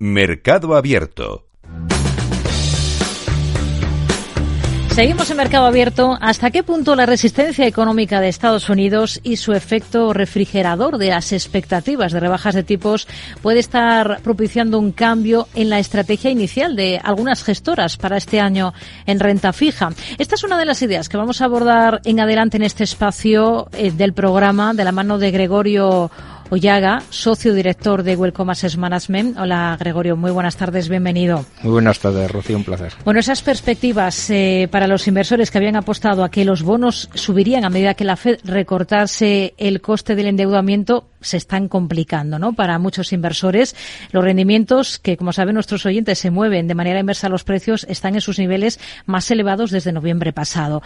Mercado Abierto. Seguimos en mercado abierto. ¿Hasta qué punto la resistencia económica de Estados Unidos y su efecto refrigerador de las expectativas de rebajas de tipos puede estar propiciando un cambio en la estrategia inicial de algunas gestoras para este año en renta fija? Esta es una de las ideas que vamos a abordar en adelante en este espacio eh, del programa de la mano de Gregorio Ollaga, socio director de Welcome Assets Management. Hola, Gregorio, muy buenas tardes, bienvenido. Muy buenas tardes, Rocío, un placer. Bueno, esas perspectivas eh, para los inversores que habían apostado a que los bonos subirían a medida que la Fed recortase el coste del endeudamiento se están complicando, ¿no? Para muchos inversores, los rendimientos que, como saben nuestros oyentes, se mueven de manera inversa a los precios, están en sus niveles más elevados desde noviembre pasado.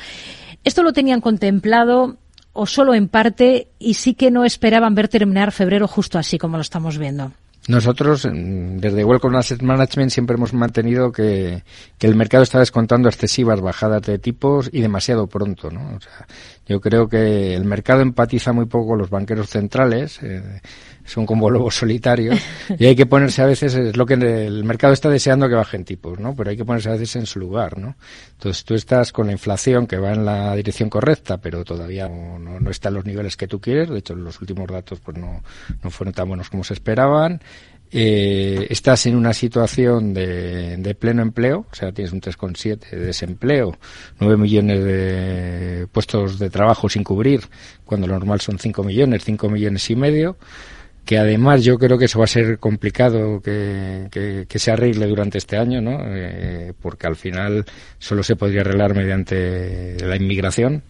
Esto lo tenían contemplado o solo en parte y sí que no esperaban ver terminar febrero justo así como lo estamos viendo? Nosotros, desde Welcome Asset Management, siempre hemos mantenido que, que, el mercado está descontando excesivas bajadas de tipos y demasiado pronto, ¿no? O sea, yo creo que el mercado empatiza muy poco con los banqueros centrales. Eh, son como lobos solitarios y hay que ponerse a veces es lo que el mercado está deseando que bajen tipos no pero hay que ponerse a veces en su lugar no entonces tú estás con la inflación que va en la dirección correcta pero todavía no, no, está en los niveles que tú quieres. De hecho los últimos datos pues no, no fueron tan buenos como se esperaban. Eh, estás en una situación de, de, pleno empleo, o sea, tienes un 3,7 de desempleo, 9 millones de puestos de trabajo sin cubrir, cuando lo normal son 5 millones, 5 millones y medio que además yo creo que eso va a ser complicado que, que, se arregle durante este año, ¿no? Eh, porque al final solo se podría arreglar mediante la inmigración.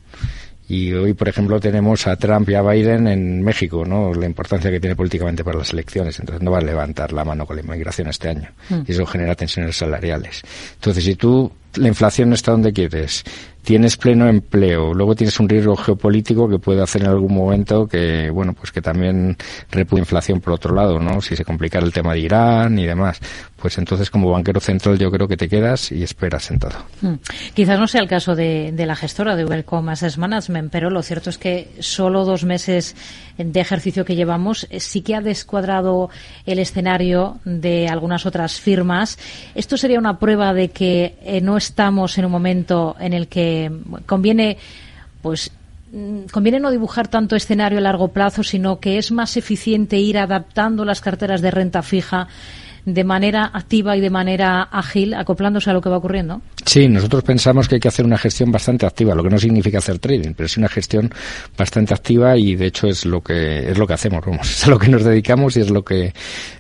Y hoy, por ejemplo, tenemos a Trump y a Biden en México, ¿no? La importancia que tiene políticamente para las elecciones. Entonces no va a levantar la mano con la inmigración este año. Mm. Y eso genera tensiones salariales. Entonces, si tú, la inflación no está donde quieres, tienes pleno empleo, luego tienes un riesgo geopolítico que puede hacer en algún momento que, bueno, pues que también repude inflación por otro llado, ¿no? Si se complicara el tema de Irán y demás, pues entonces como banquero central yo creo que te quedas y esperas sentado. Hmm. Quizás no sea el caso de, de la gestora de Welcome Assets Management, pero lo cierto es que solo dos meses de ejercicio que llevamos eh, sí que ha descuadrado el escenario de algunas otras firmas. Esto sería una prueba de que eh, no estamos en un momento en el que conviene, pues, mm, conviene no dibujar tanto escenario a largo plazo, sino que es más eficiente ir adaptando las carteras de renta fija de manera activa y de manera ágil, acoplándose a lo que va ocurriendo? Sí, nosotros pensamos que hay que hacer una gestión bastante activa, lo que no significa hacer trading, pero es una gestión bastante activa y de hecho es lo que es lo que hacemos, vamos, es a lo que nos dedicamos y es lo que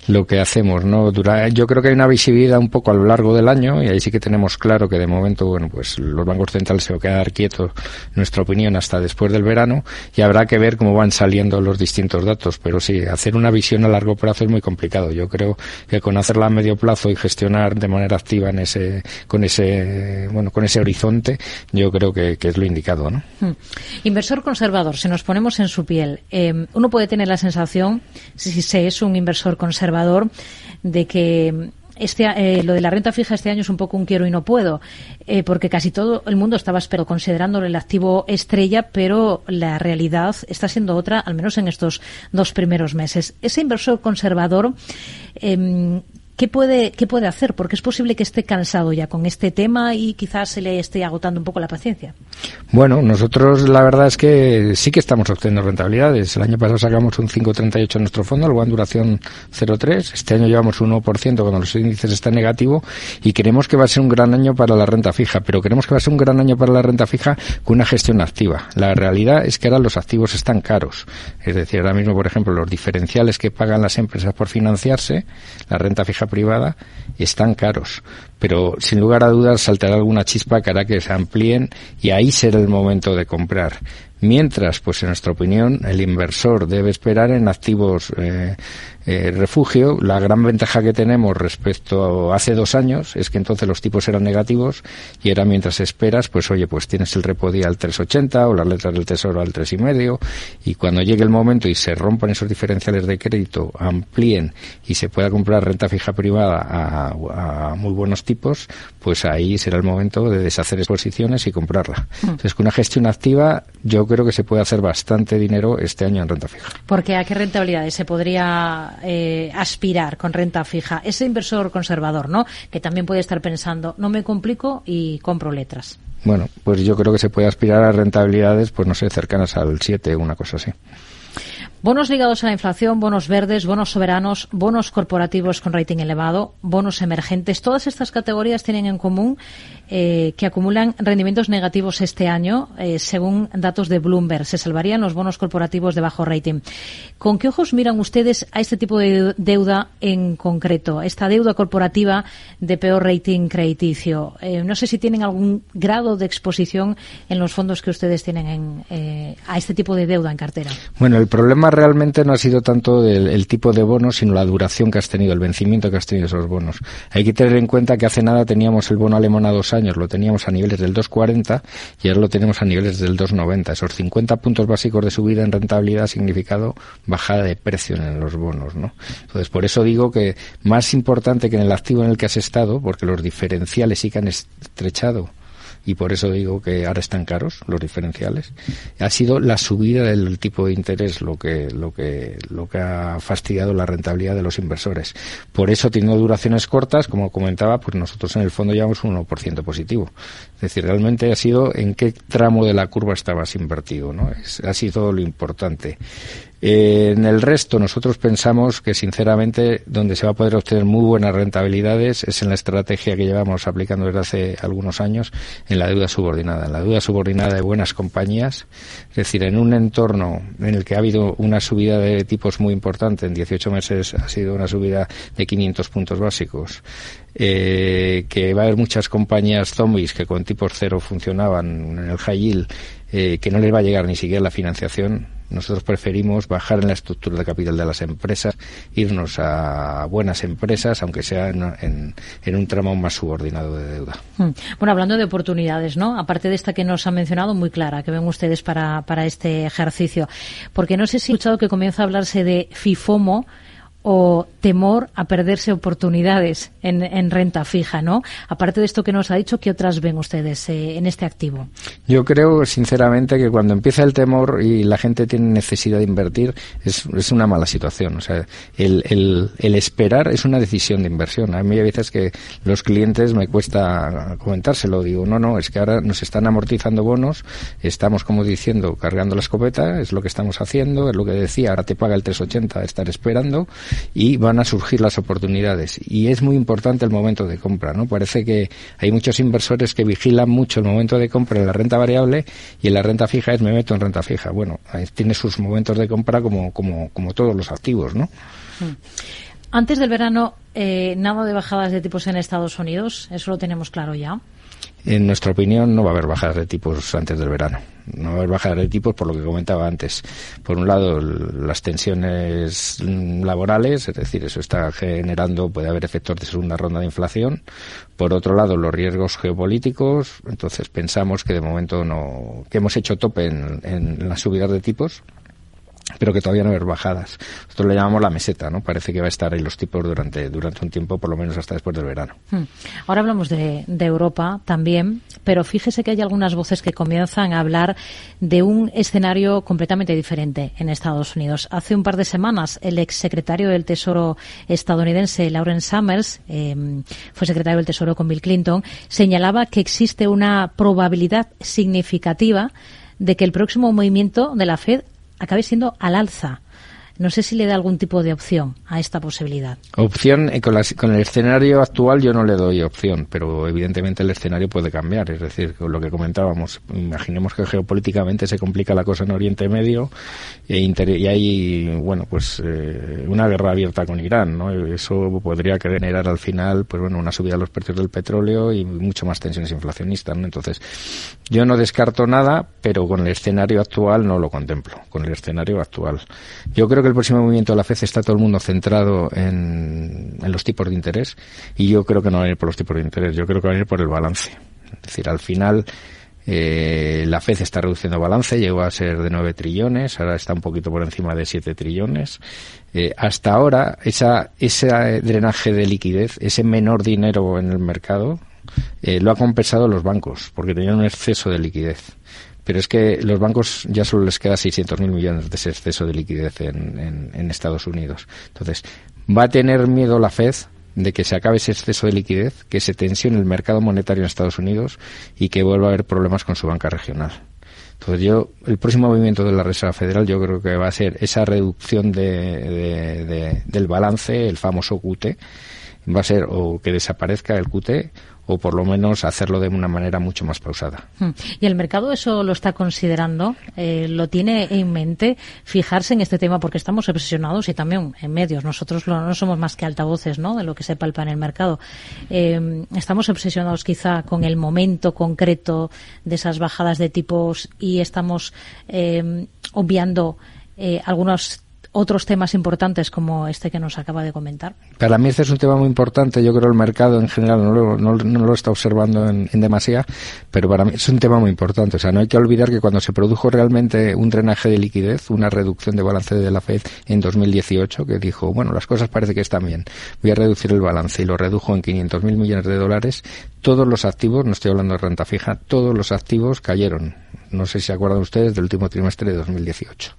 lo que hacemos, ¿no? Dura, yo creo que hay una visibilidad un poco a lo largo del año y ahí sí que tenemos claro que de momento, bueno, pues los bancos centrales se van a quedar quietos, nuestra opinión, hasta después del verano y habrá que ver cómo van saliendo los distintos datos, pero sí, hacer una visión a largo plazo es muy complicado. Yo creo que con hacerla a medio plazo y gestionar de manera activa en ese, con ese, bueno, con ese horizonte, yo creo que, es lo indicado, ¿no? Hmm. Inversor conservador, si nos ponemos en su piel, eh, uno puede tener la sensación, si se es un inversor conservador, de que este, eh, lo de la renta fija este año es un poco un quiero y no puedo, eh, porque casi todo el mundo estaba pero considerándolo el activo estrella, pero la realidad está siendo otra, al menos en estos dos primeros meses. Ese inversor conservador, eh, ¿Qué puede, ¿Qué puede hacer? Porque es posible que esté cansado ya con este tema y quizás se le esté agotando un poco la paciencia. Bueno, nosotros la verdad es que sí que estamos obteniendo rentabilidades. El año pasado sacamos un 5,38 en nuestro fondo, luego en duración 0,3. Este año llevamos un 1% cuando los índices están negativos y queremos que va a ser un gran año para la renta fija, pero queremos que va a ser un gran año para la renta fija con una gestión activa. La realidad es que ahora los activos están caros. Es decir, ahora mismo, por ejemplo, los diferenciales que pagan las empresas por financiarse, la renta fija privada están caros. Pero sin lugar a dudas saltará alguna chispa que hará que se amplíen y ahí será el momento de comprar. Mientras, pues en nuestra opinión, el inversor debe esperar en activos eh, eh, refugio. La gran ventaja que tenemos respecto a hace dos años es que entonces los tipos eran negativos y era mientras esperas, pues oye, pues tienes el repo día al 3,80 o las letras del tesoro al 3,5 y cuando llegue el momento y se rompan esos diferenciales de crédito, amplíen y se pueda comprar renta fija privada a, muy buenos tipos, pues ahí será el momento de deshacer exposiciones y comprarla. Mm. Entonces, con una gestión activa, yo creo que se puede hacer bastante dinero este año en renta fija. Porque a qué rentabilidades se podría eh, aspirar con renta fija? Ese inversor conservador, ¿no? Que también puede estar pensando, no me complico y compro letras. Bueno, pues yo creo que se puede aspirar a rentabilidades, pues no sé, cercanas al 7, una cosa así. Bonos ligados a la inflación, bonos verdes, bonos soberanos, bonos corporativos con rating elevado, bonos emergentes. Todas estas categorías tienen en común eh, que acumulan rendimientos negativos este año, eh, según datos de Bloomberg. Se salvarían los bonos corporativos de bajo rating. ¿Con qué ojos miran ustedes a este tipo de deuda en concreto? Esta deuda corporativa de peor rating crediticio. Eh, no sé si tienen algún grado de exposición en los fondos que ustedes tienen en, a este tipo de deuda en cartera. Bueno, el problema realmente no ha sido tanto el, tipo de bono, sino la duración que has tenido, el vencimiento que has tenido esos bonos. Hay que tener en cuenta que hace nada teníamos el bono alemán a dos años, lo teníamos a niveles del 2,40 y ahora lo tenemos a niveles del 2,90. Esos 50 puntos básicos de subida en rentabilidad ha significado bajada de precio en los bonos, ¿no? Entonces, por eso digo que más importante que en el activo en el que has estado, porque los diferenciales sí que han estrechado y por eso digo que ahora están caros los diferenciales, ha sido la subida del tipo de interés lo que, lo que, lo que ha fastidiado la rentabilidad de los inversores. Por eso, teniendo duraciones cortas, como comentaba, pues nosotros en el fondo llevamos un 1% positivo. Es decir, realmente ha sido en qué tramo de la curva estabas invertido, ¿no? Es, ha sido lo importante. Eh, en el resto, nosotros pensamos que, sinceramente, donde se va a poder obtener muy buenas rentabilidades es en la estrategia que llevamos aplicando desde hace algunos años en la deuda subordinada. En la deuda subordinada de buenas compañías, es decir, en un entorno en el que ha habido una subida de tipos muy importante, en 18 meses ha sido una subida de 500 puntos básicos, eh, que va a haber muchas compañías zombies que con tipos cero funcionaban en el high yield, eh, que no les va a llegar ni siquiera la financiación nosotros preferimos bajar en la estructura de capital de las empresas, irnos a buenas empresas, aunque sea en, un tramo más subordinado de deuda. Hmm. Bueno, hablando de oportunidades, ¿no? Aparte de esta que nos ha mencionado, muy clara, que ven ustedes para, para este ejercicio. Porque no sé si he escuchado que comienza a hablarse de FIFOMO, o temor a perderse oportunidades en, renta fija, ¿no? Aparte de esto que nos ha dicho, ¿qué otras ven ustedes eh, en este activo? Yo creo, sinceramente, que cuando empieza el temor y la gente tiene necesidad de invertir, es, es una mala situación. O sea, el, el, el, esperar es una decisión de inversión. A mí a veces que los clientes me cuesta comentárselo. Digo, no, no, es que ahora nos están amortizando bonos, estamos, como diciendo, cargando la escopeta, es lo que estamos haciendo, es lo que decía, ahora te paga el 380, estar esperando y van a surgir las oportunidades. Y es muy importante el momento de compra, ¿no? Parece que hay muchos inversores que vigilan mucho el momento de compra en la renta variable y en la renta fija es me meto en renta fija. Bueno, tiene sus momentos de compra como, como, como todos los activos, ¿no? Mm. Antes del verano, eh, nada de bajadas de tipos en Estados Unidos, eso lo tenemos claro ya. En nuestra opinión, no va a haber bajadas de tipos antes del verano. No va a haber bajadas de tipos por lo que comentaba antes. Por un lado, las tensiones laborales, es decir, eso está generando, puede haber efectos de segunda ronda de inflación. Por otro lado, los riesgos geopolíticos. Entonces, pensamos que de momento no, que hemos hecho tope en, en las subidas de tipos pero que todavía no haber bajadas. Nosotros le llamamos la meseta, ¿no? Parece que va a estar ahí los tipos durante, durante un tiempo, por lo menos hasta después del verano. Hmm. Ahora hablamos de, Europa también, pero fíjese que hay algunas voces que comienzan a hablar de un escenario completamente diferente en Estados Unidos. Hace un par de semanas, el exsecretario del Tesoro estadounidense, Lauren Summers, em, fue secretario del Tesoro con Bill Clinton, señalaba que existe una probabilidad significativa de que el próximo movimiento de la Fed acabe siendo al alza. No sé si le da algún tipo de opción a esta posibilidad. Opción, eh, con, el escenario actual yo no le doy opción, pero evidentemente el escenario puede cambiar. Es decir, con lo que comentábamos, imaginemos que geopolíticamente se complica la cosa en Oriente Medio e y hay, bueno, pues eh, una guerra abierta con Irán, ¿no? Eso podría generar al final, pues bueno, una subida de los precios del petróleo y mucho más tensiones inflacionistas. Entonces, yo no descarto nada, pero con el escenario actual no lo contemplo, con el escenario actual. Yo creo que el próximo movimiento de la FED está todo el mundo centrado en, los tipos de interés y yo creo que no va a ir por los tipos de interés, yo creo que va a ir por el balance. Es decir, al final eh, la FED está reduciendo balance, llegó a ser de 9 trillones, ahora está un poquito por encima de 7 trillones. Eh, hasta ahora, esa, ese drenaje de liquidez, ese menor dinero en el mercado, eh, lo ha compensado los bancos, porque tenían un exceso de liquidez pero es que los bancos ya solo les queda 600.000 millones de ese exceso de liquidez en, en Estados Unidos. Entonces, ¿va a tener miedo la Fed de que se acabe ese exceso de liquidez, que se tensione el mercado monetario en Estados Unidos y que vuelva a haber problemas con su banca regional? Entonces yo, el próximo movimiento de la Reserva Federal yo creo que va a ser esa reducción de, del balance, el famoso QT, va a ser o que desaparezca el QT o por lo menos hacerlo de una manera mucho más pausada. Hmm. ¿Y el mercado eso lo está considerando? Eh, ¿Lo tiene en mente fijarse en este tema? Porque estamos obsesionados y también en medios. Nosotros no somos más que altavoces ¿no? de lo que se palpa en el mercado. Eh, estamos obsesionados quizá con el momento concreto de esas bajadas de tipos y estamos eh, obviando algunos otros temas importantes como este que nos acaba de comentar? Para mí este es un tema muy importante. Yo creo que el mercado en general no lo, está observando en, en, demasía, pero para mí es un tema muy importante. O sea, no hay que olvidar que cuando se produjo realmente un drenaje de liquidez, una reducción de balance de la Fed en 2018, que dijo, bueno, las cosas parece que están bien, voy a reducir el balance y lo redujo en 500 mil millones de dólares, todos los activos, no estoy hablando de renta fija, todos los activos cayeron. No sé si se acuerdan ustedes del último trimestre de 2018.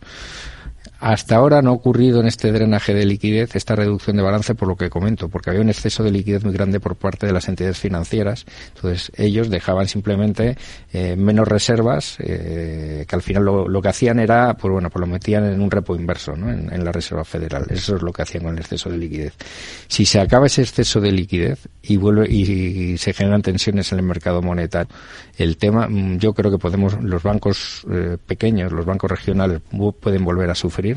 Hasta ahora no ha ocurrido en este drenaje de liquidez esta reducción de balance por lo que comento, porque había un exceso de liquidez muy grande por parte de las entidades financieras. Entonces ellos dejaban simplemente eh, menos reservas, eh, que al final lo, que hacían era, pues bueno, pues lo metían en un repo inverso, ¿no? En, la Reserva Federal. Eso es lo que hacían con el exceso de liquidez. Si se acaba ese exceso de liquidez y vuelve y, se generan tensiones en el mercado monetario, el tema, mm, yo creo que podemos, los bancos eh, pequeños, los bancos regionales pueden volver a sufrir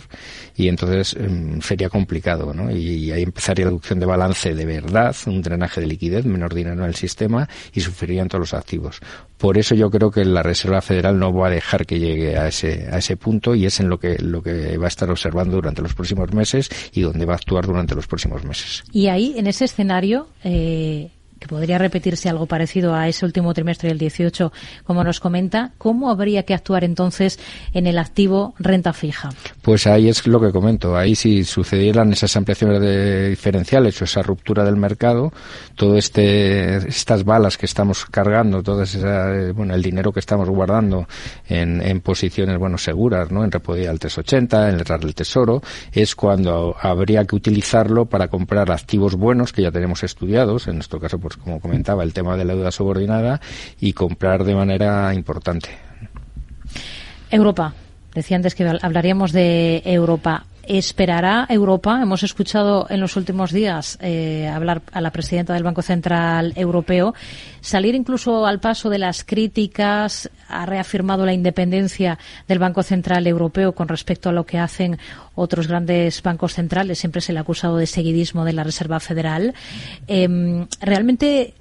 y entonces em, sería complicado, ¿no? Y, ahí empezaría la reducción de balance de verdad, un drenaje de liquidez, menor dinero en el sistema y sufrirían todos los activos. Por eso yo creo que la Reserva Federal no va a dejar que llegue a ese, a ese punto y es en lo que, lo que va a estar observando durante los próximos meses y donde va a actuar durante los próximos meses. Y ahí, en ese escenario, eh, que podría repetirse algo parecido a ese último trimestre del 18, como nos comenta, ¿cómo habría que actuar entonces en el activo renta fija? Pues ahí es lo que comento. Ahí si sucedieran esas ampliaciones de diferenciales o esa ruptura del mercado, todo este, estas balas que estamos cargando, todo esa, bueno, el dinero que estamos guardando en, en posiciones, bueno, seguras, ¿no? En Repodia al 380, en el RAR del Tesoro, es cuando habría que utilizarlo para comprar activos buenos que ya tenemos estudiados, en nuestro caso pues como comentaba, el tema de la deuda subordinada y comprar de manera importante. Europa. Decía antes que hablaríamos de Europa. ¿Esperará Europa? Hemos escuchado en los últimos días eh, hablar a la presidenta del Banco Central Europeo, salir incluso al paso de las críticas, ha reafirmado la independencia del Banco Central Europeo con respecto a lo que hacen otros grandes bancos centrales. Siempre se le ha acusado de seguidismo de la Reserva Federal. Em, ¿Realmente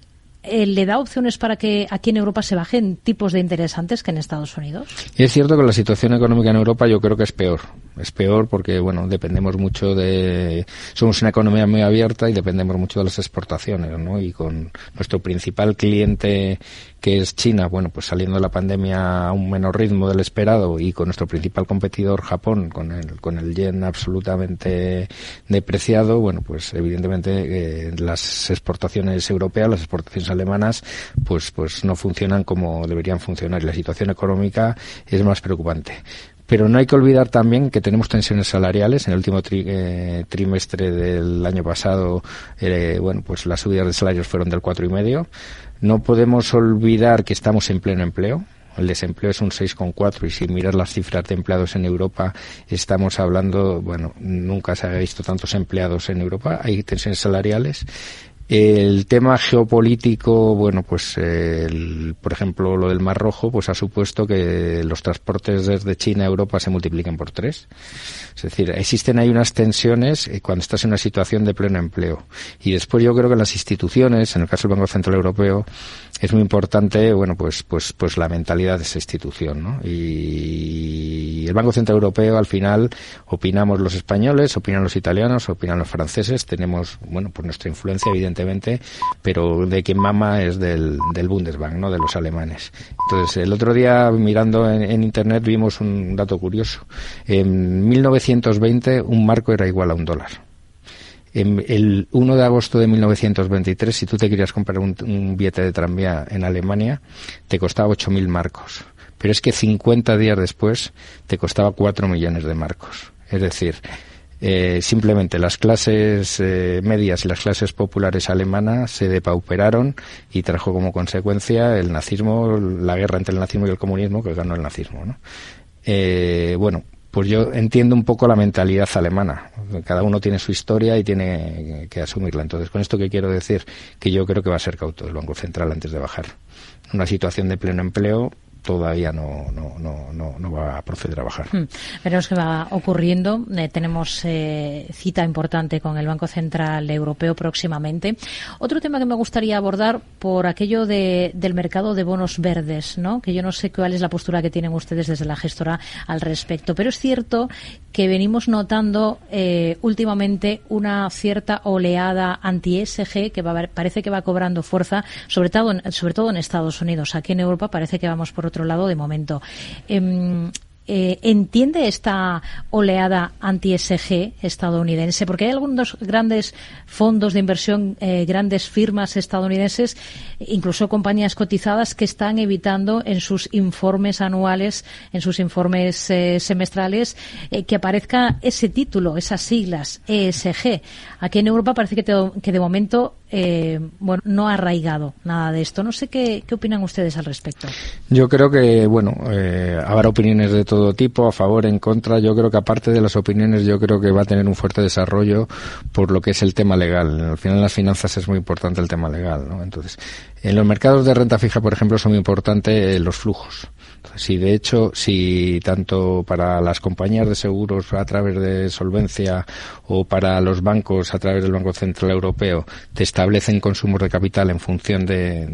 eh, le da opciones para que aquí en Europa se bajen tipos de interés antes que en Estados Unidos? Y es cierto que la situación económica en Europa yo creo que es peor. Es peor porque, bueno, dependemos mucho de... Somos una economía muy abierta y dependemos mucho de las exportaciones, ¿no? Y con nuestro principal cliente que es China, bueno, pues saliendo de la pandemia a un menor ritmo del esperado y con nuestro principal competidor Japón, con el, con el yen absolutamente depreciado, bueno, pues evidentemente eh, las exportaciones europeas, las exportaciones alemanas, pues, pues no funcionan como deberían funcionar y la situación económica es más preocupante. Pero no hay que olvidar también que tenemos tensiones salariales. En el último eh, trimestre del año pasado, eh, bueno, pues las subidas de salarios fueron del cuatro y medio. No podemos olvidar que estamos en pleno empleo. El desempleo es un 6,4 y si miras las cifras de empleados en Europa estamos hablando, bueno, nunca se ha visto tantos empleados en Europa. Hay tensiones salariales el tema geopolítico, bueno, pues por ejemplo lo del Mar Rojo, pues ha supuesto que los transportes desde China a Europa se multipliquen por tres. Es decir, existen ahí unas tensiones eh, cuando estás en una situación de pleno empleo. Y después yo creo que las instituciones, en el caso del Banco Central Europeo, es muy importante, bueno, pues, pues, pues la mentalidad de esa institución, ¿no? Y el Banco Central Europeo, al final, opinamos los españoles, opinan los italianos, opinan los franceses, tenemos, bueno, pues nuestra influencia, pero de quien mama es del, del Bundesbank, ¿no? De los alemanes. Entonces, el otro día, mirando en, en Internet, vimos un dato curioso. En 1920, un marco era igual a un dólar el 1 de agosto de 1923, si tú te querías comprar un, billete de tranvía en Alemania, te costaba 8.000 marcos. pero es que 50 días después te costaba 4 millones de marcos. Es decir, eh, simplemente las clases eh, medias y las clases populares alemanas se depauperaron y trajo como consecuencia el nazismo, la guerra entre el nazismo y el comunismo que ganó el nazismo. Eh, bueno, pues yo entiendo un poco la mentalidad alemana. Cada uno tiene su historia y tiene que asumirla. Entonces, con esto que quiero decir, que yo creo que va a ser cauto el Banco Central antes de bajar. Una situación de pleno empleo, todavía no, no, no, no, va a proceder a bajar. Hmm. Veremos qué va ocurriendo. Eh, tenemos eh, cita importante con el Banco Central Europeo próximamente. Otro tema que me gustaría abordar por aquello de, del mercado de bonos verdes, ¿no? que yo no sé cuál es la postura que tienen ustedes desde la gestora al respecto, pero es cierto que venimos notando eh, últimamente una cierta oleada anti-ESG que parece que va cobrando fuerza, sobre todo, en, sobre todo en Estados Unidos. Aquí en Europa parece que vamos por otro lado de momento. Em, eh, entiende esta oleada anti-SG estadounidense? Porque hay algunos grandes fondos de inversión, eh, grandes firmas estadounidenses, incluso compañías cotizadas, que están evitando en sus informes anuales, en sus informes eh, semestrales, que aparezca ese título, esas siglas, ESG. Aquí en Europa parece que, que de momento bueno, no ha arraigado nada de esto. No sé qué, opinan ustedes al respecto. Yo creo que, bueno, habrá opiniones de todo todo tipo, a favor, en contra. Yo creo que aparte de las opiniones, yo creo que va a tener un fuerte desarrollo por lo que es el tema legal. Al final en las finanzas es muy importante el tema legal, ¿no? Entonces, en los mercados de renta fija, por ejemplo, son muy importantes los flujos. Si de hecho, si tanto para las compañías de seguros a través de solvencia o para los bancos a través del Banco Central Europeo te establecen consumos de capital en función de,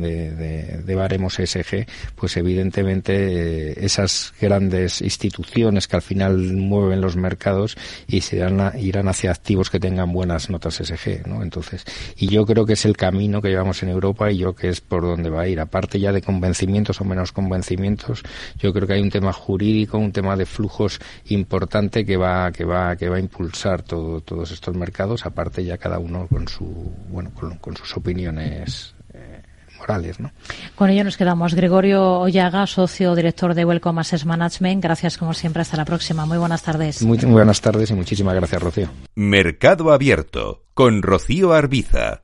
de, baremos ESG, pues evidentemente eh, esas grandes instituciones que al final mueven los mercados y se irán, irán hacia activos que tengan buenas notas ESG, ¿no? Entonces, y yo creo que es el camino que llevamos en Europa y yo creo que es por donde va a ir. Aparte ya de convencimientos o menos convencimientos, yo creo que hay un tema jurídico, un tema de flujos importante que va, que va, que va a impulsar todo, todos estos mercados, aparte ya cada uno con su, bueno, con, sus opiniones morales, ¿no? Con ello nos quedamos. Gregorio Ollaga, socio director de Welcome Assets Management. Gracias como siempre. Hasta la próxima. Muy buenas tardes. Muy, muy buenas tardes y muchísimas gracias, Rocío. Mercado Abierto con Rocío Arbiza.